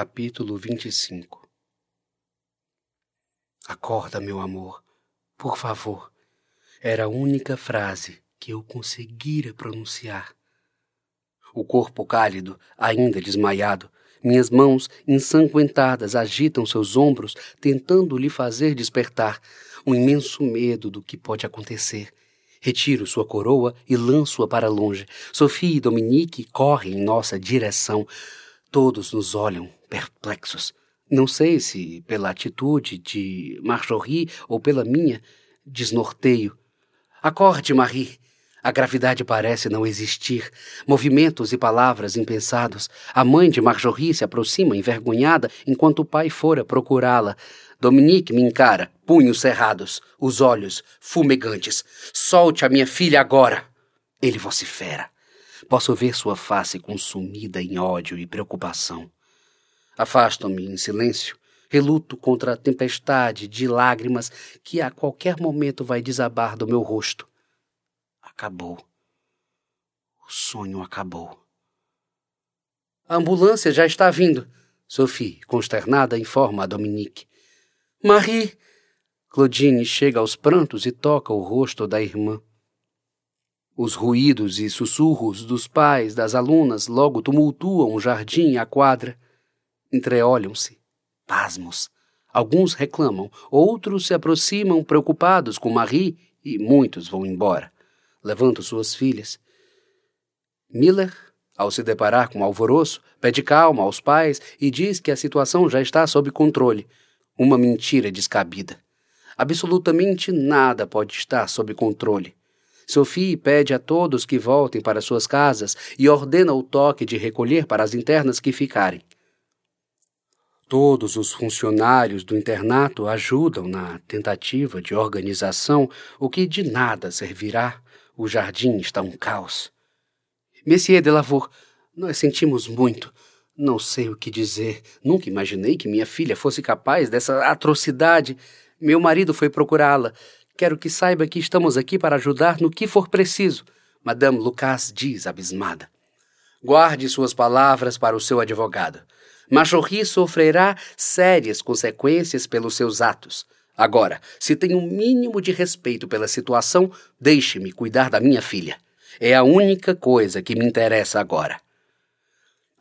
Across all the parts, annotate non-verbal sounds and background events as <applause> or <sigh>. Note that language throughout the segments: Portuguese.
Capítulo 25 Acorda, meu amor, por favor. Era a única frase que eu conseguira pronunciar. O corpo cálido, ainda desmaiado, minhas mãos ensanguentadas agitam seus ombros, tentando lhe fazer despertar um imenso medo do que pode acontecer. Retiro sua coroa e lanço-a para longe. Sofia e Dominique correm em nossa direção. Todos nos olham, perplexos. Não sei se pela atitude de Marjorie ou pela minha, desnorteio. Acorde, Marie. A gravidade parece não existir. Movimentos e palavras impensados. A mãe de Marjorie se aproxima envergonhada enquanto o pai fora procurá-la. Dominique me encara, punhos cerrados, os olhos fumegantes. Solte a minha filha agora! Ele vocifera. Posso ver sua face consumida em ódio e preocupação. Afasto-me em silêncio, reluto contra a tempestade de lágrimas que a qualquer momento vai desabar do meu rosto. Acabou. O sonho acabou. A ambulância já está vindo. Sophie, consternada, informa a Dominique. Marie! Claudine chega aos prantos e toca o rosto da irmã. Os ruídos e sussurros dos pais das alunas logo tumultuam o jardim e a quadra. Entreolham-se, pasmos. Alguns reclamam, outros se aproximam preocupados com Marie e muitos vão embora. Levantam suas filhas. Miller, ao se deparar com o alvoroço, pede calma aos pais e diz que a situação já está sob controle. Uma mentira descabida. Absolutamente nada pode estar sob controle. Sophie pede a todos que voltem para suas casas e ordena o toque de recolher para as internas que ficarem. Todos os funcionários do internato ajudam na tentativa de organização, o que de nada servirá. O jardim está um caos. Monsieur de Lavour, nós sentimos muito. Não sei o que dizer. Nunca imaginei que minha filha fosse capaz dessa atrocidade. Meu marido foi procurá-la. Quero que saiba que estamos aqui para ajudar no que for preciso. Madame Lucas diz, abismada. Guarde suas palavras para o seu advogado. Machorri sofrerá sérias consequências pelos seus atos. Agora, se tem um mínimo de respeito pela situação, deixe-me cuidar da minha filha. É a única coisa que me interessa agora.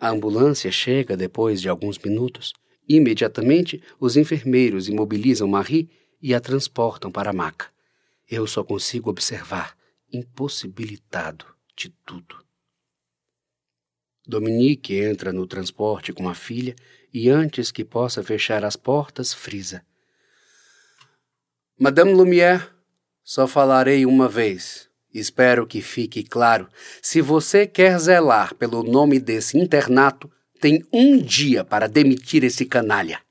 A ambulância chega depois de alguns minutos. Imediatamente, os enfermeiros imobilizam Marie e a transportam para a maca. Eu só consigo observar, impossibilitado de tudo. Dominique entra no transporte com a filha e, antes que possa fechar as portas, frisa. Madame Lumière, só falarei uma vez. Espero que fique claro. Se você quer zelar pelo nome desse internato, tem um dia para demitir esse canalha.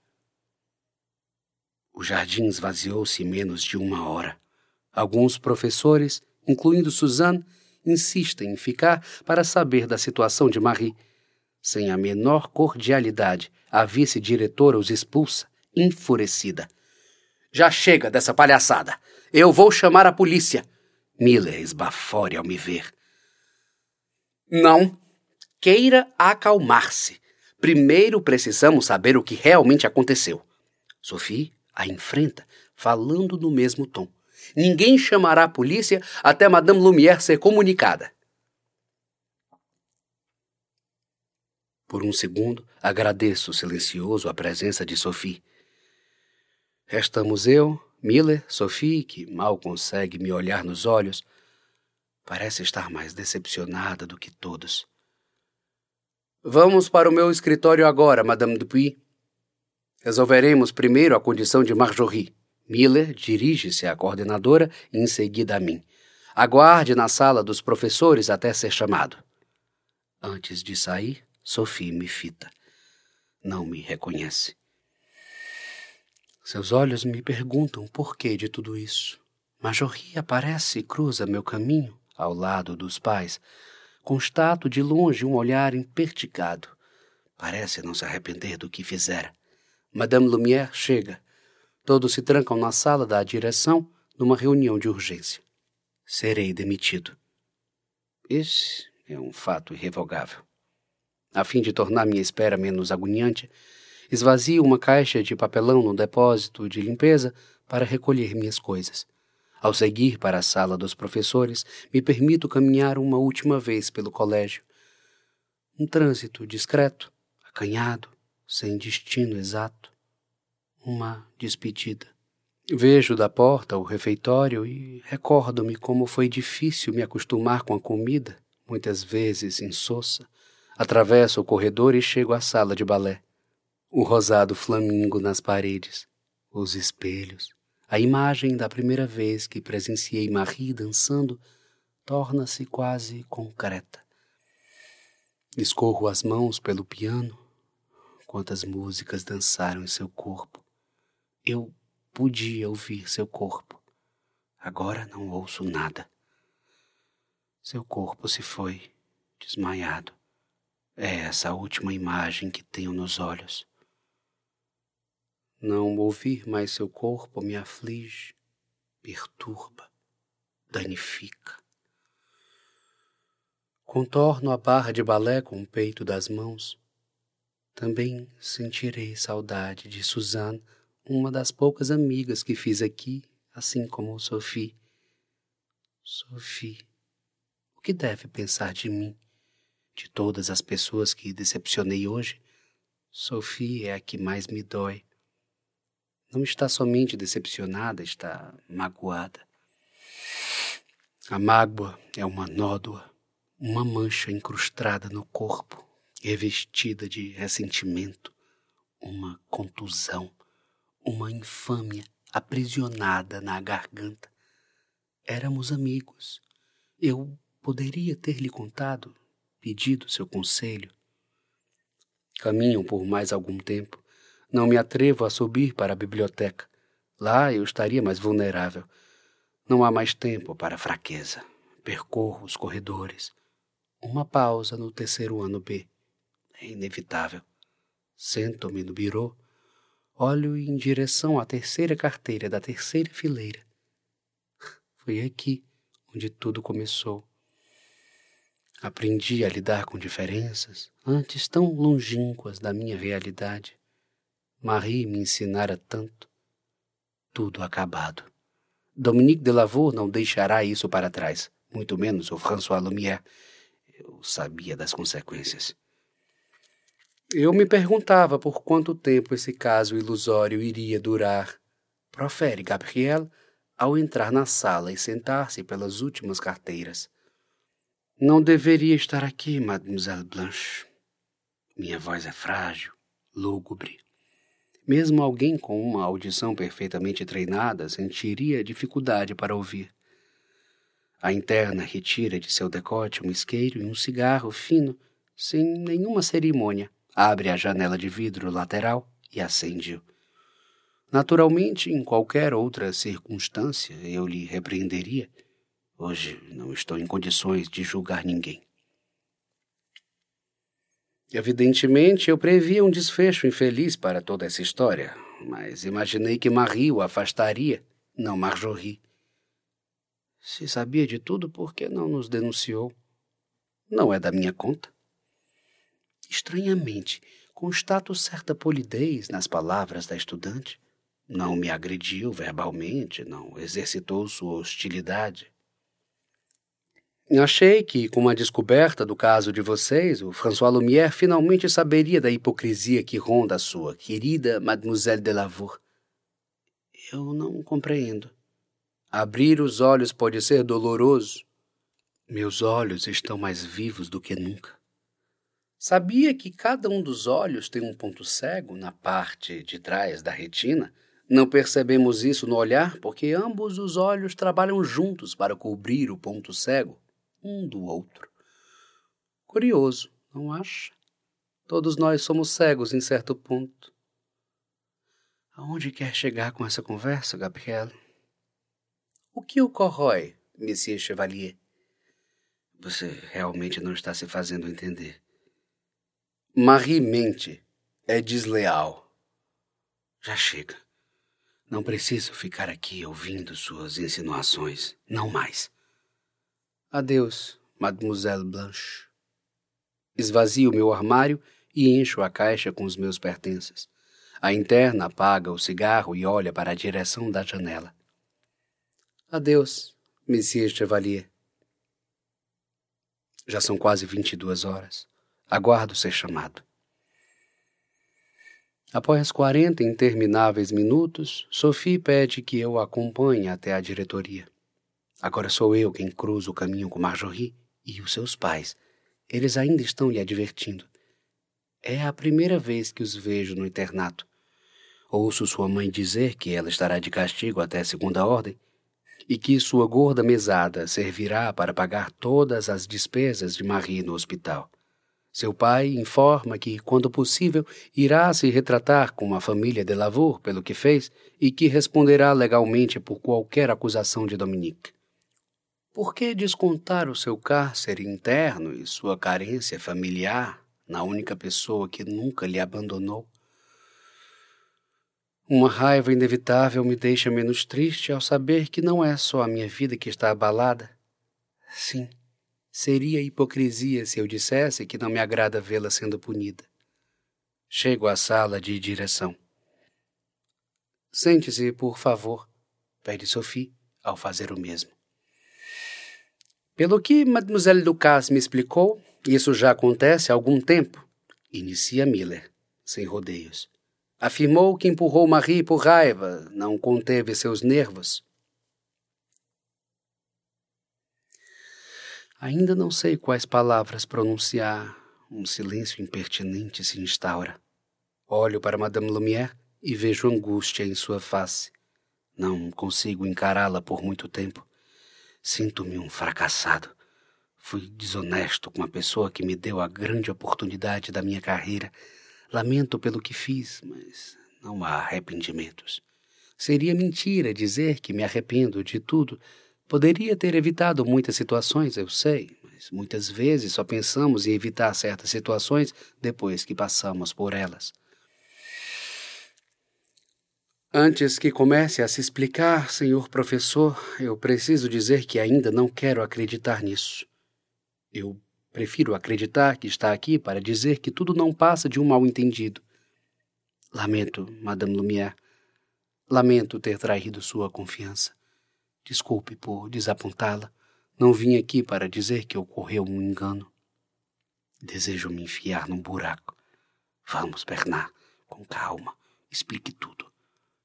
O jardim esvaziou-se em menos de uma hora. Alguns professores, incluindo Suzanne, insistem em ficar para saber da situação de Marie. Sem a menor cordialidade, a vice-diretora os expulsa, enfurecida. Já chega dessa palhaçada. Eu vou chamar a polícia. Miller esbafore ao me ver. Não. Queira acalmar-se. Primeiro precisamos saber o que realmente aconteceu. Sophie a enfrenta, falando no mesmo tom. Ninguém chamará a polícia até Madame Lumière ser comunicada. Por um segundo, agradeço silencioso a presença de Sophie. Restamos eu, Miller, Sophie, que mal consegue me olhar nos olhos, parece estar mais decepcionada do que todos. Vamos para o meu escritório agora, Madame Dupuis. Resolveremos primeiro a condição de Marjorie. Miller dirige-se à coordenadora e em seguida a mim. Aguarde na sala dos professores até ser chamado. Antes de sair, Sophie me fita. Não me reconhece. Seus olhos me perguntam por que de tudo isso. Majorri aparece e cruza meu caminho, ao lado dos pais. Constato de longe um olhar impertigado. Parece não se arrepender do que fizera. Madame Lumière chega. Todos se trancam na sala da direção numa reunião de urgência. Serei demitido. Esse é um fato irrevogável. A fim de tornar minha espera menos agoniante, esvazio uma caixa de papelão no depósito de limpeza para recolher minhas coisas. Ao seguir para a sala dos professores, me permito caminhar uma última vez pelo colégio. Um trânsito discreto, acanhado, sem destino exato. Uma despedida. Vejo da porta o refeitório e recordo-me como foi difícil me acostumar com a comida, muitas vezes insossa. Atravesso o corredor e chego à sala de balé. O rosado flamingo nas paredes, os espelhos, a imagem da primeira vez que presenciei Marie dançando torna-se quase concreta. Escorro as mãos pelo piano. Quantas músicas dançaram em seu corpo. Eu podia ouvir seu corpo. Agora não ouço nada. Seu corpo se foi, desmaiado. É essa a última imagem que tenho nos olhos. Não ouvir mais seu corpo me aflige, perturba, danifica. Contorno a barra de balé com o peito das mãos. Também sentirei saudade de Suzanne, uma das poucas amigas que fiz aqui, assim como Sophie. Sophie, o que deve pensar de mim? De todas as pessoas que decepcionei hoje, Sophie é a que mais me dói. Não está somente decepcionada, está magoada. A mágoa é uma nódoa, uma mancha incrustada no corpo, revestida de ressentimento, uma contusão, uma infâmia aprisionada na garganta. Éramos amigos. Eu poderia ter lhe contado pedido seu conselho. Caminham por mais algum tempo. Não me atrevo a subir para a biblioteca. Lá eu estaria mais vulnerável. Não há mais tempo para fraqueza. Percorro os corredores. Uma pausa no terceiro ano B. É inevitável. Sento-me no birô. Olho em direção à terceira carteira da terceira fileira. <laughs> Foi aqui onde tudo começou. Aprendi a lidar com diferenças, antes tão longínquas da minha realidade. Marie me ensinara tanto. Tudo acabado. Dominique de Lavour não deixará isso para trás, muito menos o François Lumière. Eu sabia das consequências. Eu me perguntava por quanto tempo esse caso ilusório iria durar. Profere Gabriel ao entrar na sala e sentar-se pelas últimas carteiras. Não deveria estar aqui, Mademoiselle Blanche. Minha voz é frágil, lúgubre. Mesmo alguém com uma audição perfeitamente treinada sentiria dificuldade para ouvir. A interna retira de seu decote um isqueiro e um cigarro fino, sem nenhuma cerimônia, abre a janela de vidro lateral e acende-o. Naturalmente, em qualquer outra circunstância, eu lhe repreenderia Hoje não estou em condições de julgar ninguém. Evidentemente, eu previa um desfecho infeliz para toda essa história, mas imaginei que Marie o afastaria, não Marjorie. Se sabia de tudo, por que não nos denunciou? Não é da minha conta. Estranhamente, constato certa polidez nas palavras da estudante. Não me agrediu verbalmente, não exercitou sua hostilidade. Achei que, com a descoberta do caso de vocês, o François Lumière finalmente saberia da hipocrisia que ronda a sua querida Mademoiselle de Lavour. Eu não compreendo. Abrir os olhos pode ser doloroso. Meus olhos estão mais vivos do que nunca. Sabia que cada um dos olhos tem um ponto cego na parte de trás da retina? Não percebemos isso no olhar porque ambos os olhos trabalham juntos para cobrir o ponto cego um do outro. Curioso, não acha? Todos nós somos cegos em certo ponto. Aonde quer chegar com essa conversa, Gabriel? O que o corrói, Monsieur Chevalier? Você realmente não está se fazendo entender. Marie mente. É desleal. Já chega. Não preciso ficar aqui ouvindo suas insinuações. Não mais. Adeus, Mademoiselle Blanche. Esvazio meu armário e encho a caixa com os meus pertences. A interna apaga o cigarro e olha para a direção da janela. Adeus, Monsieur Chevalier. Já são quase vinte e duas horas. Aguardo ser chamado. Após quarenta intermináveis minutos, Sophie pede que eu a acompanhe até a diretoria. Agora sou eu quem cruza o caminho com Marjorie e os seus pais. Eles ainda estão lhe advertindo. É a primeira vez que os vejo no internato. Ouço sua mãe dizer que ela estará de castigo até segunda ordem e que sua gorda mesada servirá para pagar todas as despesas de Marie no hospital. Seu pai informa que, quando possível, irá se retratar com a família de Lavour pelo que fez e que responderá legalmente por qualquer acusação de Dominique. Por que descontar o seu cárcere interno e sua carência familiar na única pessoa que nunca lhe abandonou? Uma raiva inevitável me deixa menos triste ao saber que não é só a minha vida que está abalada. Sim, seria hipocrisia se eu dissesse que não me agrada vê-la sendo punida. Chego à sala de direção. Sente-se, por favor, pede Sophie ao fazer o mesmo. Pelo que Mademoiselle Lucas me explicou, isso já acontece há algum tempo. Inicia Miller, sem rodeios. Afirmou que empurrou Marie por raiva, não conteve seus nervos. Ainda não sei quais palavras pronunciar. Um silêncio impertinente se instaura. Olho para Madame Lumière e vejo angústia em sua face. Não consigo encará-la por muito tempo. Sinto-me um fracassado. Fui desonesto com a pessoa que me deu a grande oportunidade da minha carreira. Lamento pelo que fiz, mas não há arrependimentos. Seria mentira dizer que me arrependo de tudo. Poderia ter evitado muitas situações, eu sei, mas muitas vezes só pensamos em evitar certas situações depois que passamos por elas. Antes que comece a se explicar, senhor professor, eu preciso dizer que ainda não quero acreditar nisso. Eu prefiro acreditar que está aqui para dizer que tudo não passa de um mal-entendido. Lamento, Madame Lumière. Lamento ter traído sua confiança. Desculpe por desapontá-la. Não vim aqui para dizer que ocorreu um engano. Desejo me enfiar num buraco. Vamos, Bernard, com calma. Explique tudo.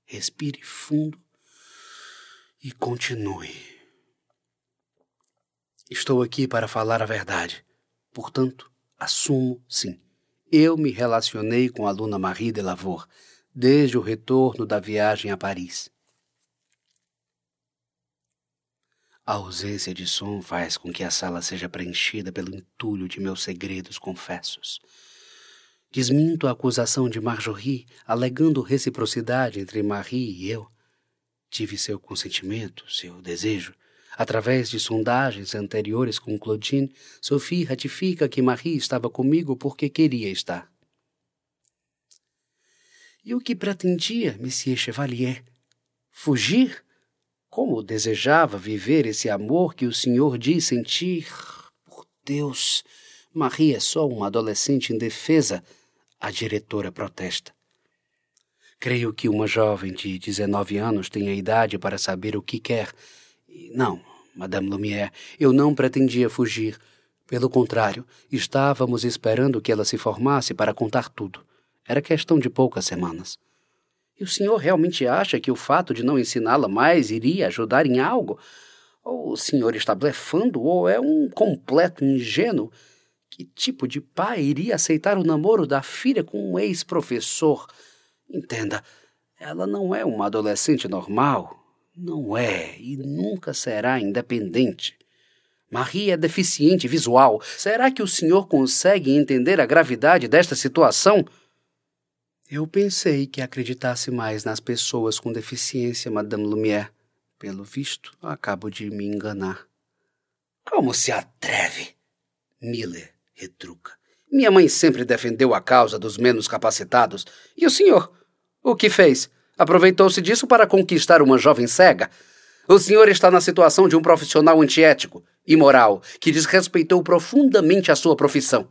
Respire fundo e continue. Estou aqui para falar a verdade. Portanto, assumo sim. Eu me relacionei com a aluna Marie de Lavour desde o retorno da viagem a Paris. A ausência de som faz com que a sala seja preenchida pelo entulho de meus segredos confessos. Desminto a acusação de Marjorie, alegando reciprocidade entre Marie e eu. Tive seu consentimento, seu desejo. Através de sondagens anteriores com Claudine, Sophie ratifica que Marie estava comigo porque queria estar. E o que pretendia, Monsieur Chevalier? Fugir? Como desejava viver esse amor que o senhor diz sentir? Por Deus, Marie é só uma adolescente indefesa a diretora protesta. Creio que uma jovem de 19 anos tenha idade para saber o que quer. Não, Madame Lumière, eu não pretendia fugir. Pelo contrário, estávamos esperando que ela se formasse para contar tudo. Era questão de poucas semanas. E o senhor realmente acha que o fato de não ensiná-la mais iria ajudar em algo? Ou o senhor está blefando, ou é um completo ingênuo que tipo de pai iria aceitar o namoro da filha com um ex-professor? Entenda, ela não é uma adolescente normal. Não é e nunca será independente. Marie é deficiente visual. Será que o senhor consegue entender a gravidade desta situação? Eu pensei que acreditasse mais nas pessoas com deficiência, Madame Lumière. Pelo visto, acabo de me enganar. Como se atreve? Miller retruca. Minha mãe sempre defendeu a causa dos menos capacitados. E o senhor? O que fez? Aproveitou-se disso para conquistar uma jovem cega? O senhor está na situação de um profissional antiético, imoral, que desrespeitou profundamente a sua profissão.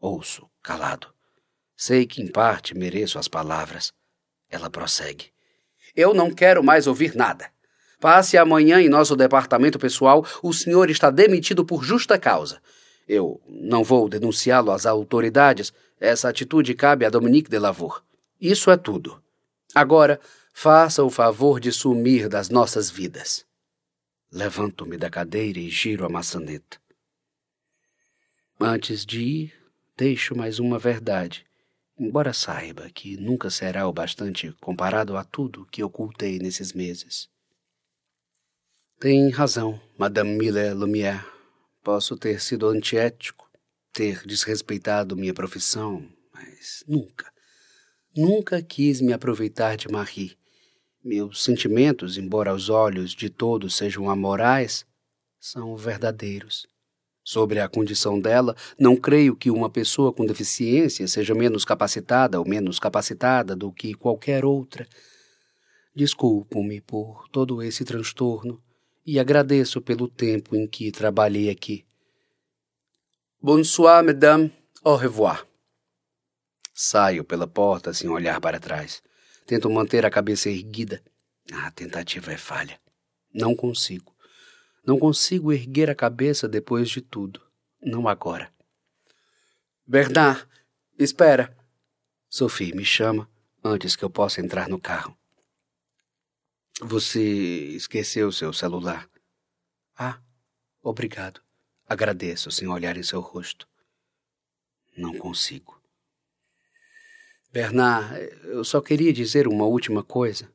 Ouço, calado. Sei que em parte mereço as palavras. Ela prossegue. Eu não quero mais ouvir nada. Passe amanhã em nosso departamento pessoal. O senhor está demitido por justa causa. Eu não vou denunciá-lo às autoridades. Essa atitude cabe a Dominique de Lavour. Isso é tudo. Agora, faça o favor de sumir das nossas vidas. Levanto-me da cadeira e giro a maçaneta. Antes de ir, deixo mais uma verdade, embora saiba que nunca será o bastante comparado a tudo que ocultei nesses meses. Tem razão, Madame Miller Lumière. Posso ter sido antiético, ter desrespeitado minha profissão, mas nunca, nunca quis me aproveitar de Marie. Meus sentimentos, embora aos olhos de todos sejam amorais, são verdadeiros. Sobre a condição dela, não creio que uma pessoa com deficiência seja menos capacitada ou menos capacitada do que qualquer outra. Desculpo-me por todo esse transtorno e agradeço pelo tempo em que trabalhei aqui. Bonsoir, madame. Au revoir. Saio pela porta sem olhar para trás. Tento manter a cabeça erguida. A tentativa é falha. Não consigo. Não consigo erguer a cabeça depois de tudo. Não agora. Bernard, espera. Sophie me chama antes que eu possa entrar no carro. Você esqueceu seu celular. Ah, obrigado. Agradeço sem olhar em seu rosto. Não consigo. Bernard, eu só queria dizer uma última coisa.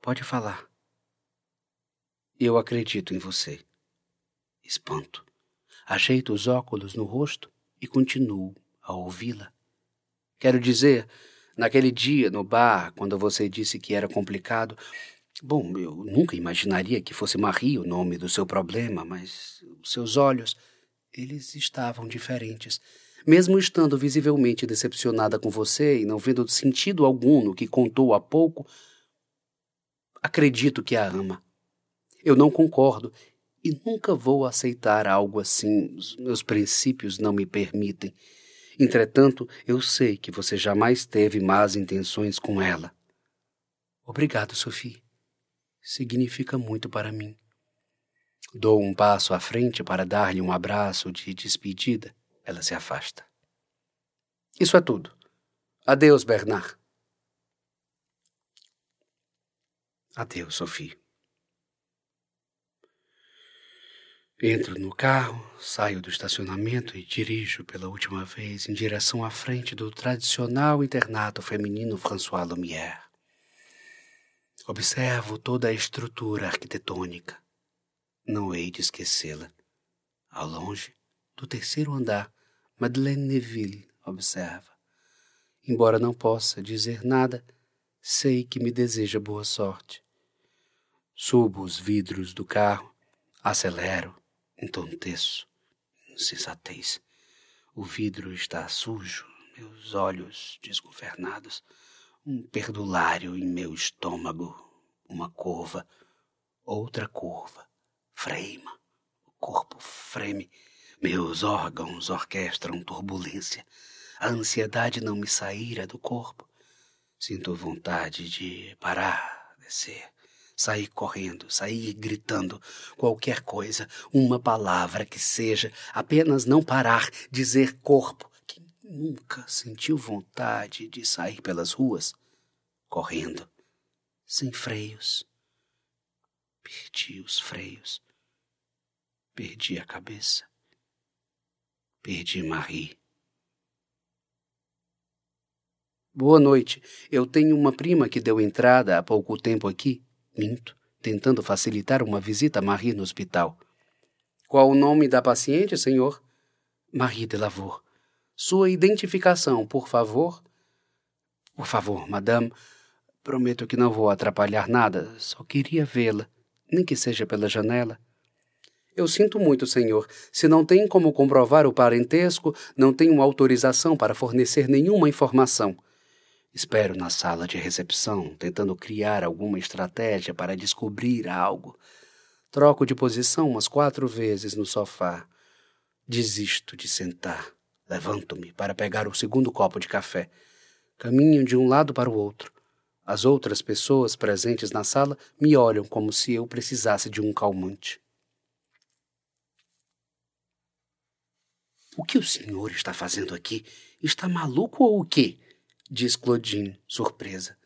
Pode falar. Eu acredito em você. Espanto. Ajeito os óculos no rosto e continuo a ouvi-la. Quero dizer, naquele dia no bar, quando você disse que era complicado, Bom, eu nunca imaginaria que fosse Marie o nome do seu problema, mas os seus olhos, eles estavam diferentes. Mesmo estando visivelmente decepcionada com você e não vendo sentido algum no que contou há pouco, acredito que a ama. Eu não concordo e nunca vou aceitar algo assim. Os meus princípios não me permitem. Entretanto, eu sei que você jamais teve más intenções com ela. Obrigado, Sophie significa muito para mim. Dou um passo à frente para dar-lhe um abraço de despedida. Ela se afasta. Isso é tudo. Adeus, Bernard. Adeus, Sophie. Entro no carro, saio do estacionamento e dirijo pela última vez em direção à frente do tradicional internato feminino François Lumière. Observo toda a estrutura arquitetônica. Não hei de esquecê-la. Ao longe, do terceiro andar, Madeleine Neville observa. Embora não possa dizer nada, sei que me deseja boa sorte. Subo os vidros do carro, acelero, entonteço. Insensatez. O vidro está sujo, meus olhos desgovernados. Um perdulário em meu estômago, uma curva, outra curva, freima, o corpo freme, meus órgãos orquestram turbulência, a ansiedade não me saíra do corpo. Sinto vontade de parar, descer, sair correndo, sair gritando, qualquer coisa, uma palavra que seja, apenas não parar, dizer corpo, Nunca sentiu vontade de sair pelas ruas, correndo, sem freios. Perdi os freios. Perdi a cabeça. Perdi Marie. Boa noite. Eu tenho uma prima que deu entrada há pouco tempo aqui. Minto, tentando facilitar uma visita a Marie no hospital. Qual o nome da paciente, senhor? Marie de Lavour. Sua identificação, por favor. Por favor, madame. Prometo que não vou atrapalhar nada. Só queria vê-la, nem que seja pela janela. Eu sinto muito, senhor. Se não tem como comprovar o parentesco, não tenho autorização para fornecer nenhuma informação. Espero na sala de recepção, tentando criar alguma estratégia para descobrir algo. Troco de posição umas quatro vezes no sofá. Desisto de sentar. Levanto-me para pegar o segundo copo de café. Caminho de um lado para o outro. As outras pessoas presentes na sala me olham como se eu precisasse de um calmante. O que o senhor está fazendo aqui? Está maluco ou o quê? Diz Claudine, surpresa.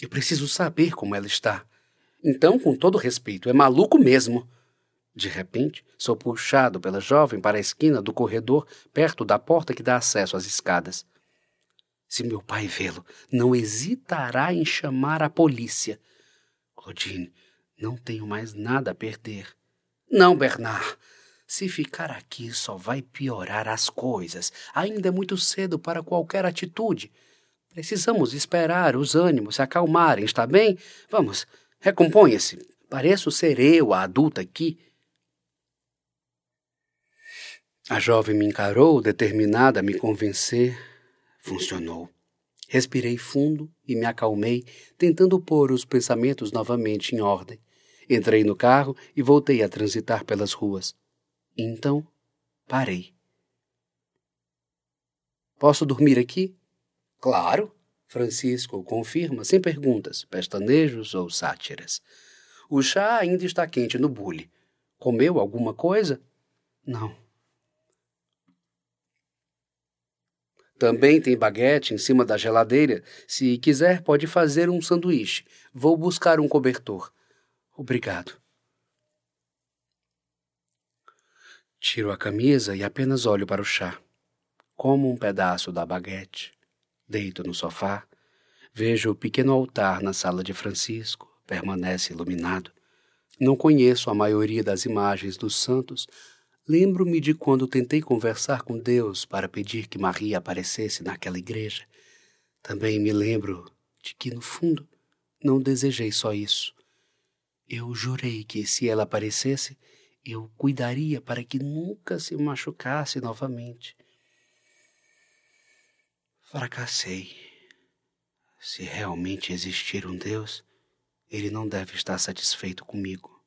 Eu preciso saber como ela está. Então, com todo respeito, é maluco mesmo. De repente, sou puxado pela jovem para a esquina do corredor, perto da porta que dá acesso às escadas. Se meu pai vê-lo, não hesitará em chamar a polícia. Claudine, não tenho mais nada a perder. Não, Bernard. Se ficar aqui só vai piorar as coisas. Ainda é muito cedo para qualquer atitude. Precisamos esperar os ânimos se acalmarem, está bem? Vamos, recomponha-se. Pareço ser eu a adulta aqui. A jovem me encarou, determinada a me convencer. Funcionou. Respirei fundo e me acalmei, tentando pôr os pensamentos novamente em ordem. Entrei no carro e voltei a transitar pelas ruas. Então, parei. Posso dormir aqui? Claro, Francisco confirma, sem perguntas, pestanejos ou sátiras. O chá ainda está quente no bule. Comeu alguma coisa? Não. Também tem baguete em cima da geladeira. Se quiser, pode fazer um sanduíche. Vou buscar um cobertor. Obrigado. Tiro a camisa e apenas olho para o chá. Como um pedaço da baguete. Deito no sofá. Vejo o pequeno altar na sala de Francisco. Permanece iluminado. Não conheço a maioria das imagens dos santos, Lembro-me de quando tentei conversar com Deus para pedir que Maria aparecesse naquela igreja. Também me lembro de que, no fundo, não desejei só isso. Eu jurei que, se ela aparecesse, eu cuidaria para que nunca se machucasse novamente. Fracassei. Se realmente existir um Deus, ele não deve estar satisfeito comigo.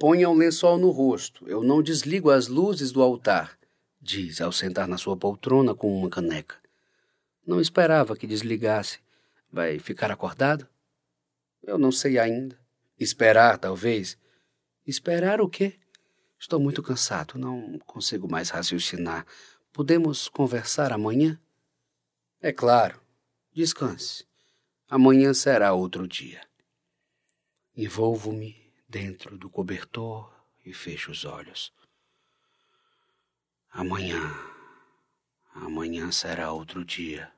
Ponha um lençol no rosto. Eu não desligo as luzes do altar, diz ao sentar na sua poltrona com uma caneca. Não esperava que desligasse. Vai ficar acordado? Eu não sei ainda. Esperar, talvez. Esperar o quê? Estou muito cansado, não consigo mais raciocinar. Podemos conversar amanhã? É claro. Descanse. Amanhã será outro dia. Envolvo-me dentro do cobertor e fecho os olhos. Amanhã, amanhã será outro dia.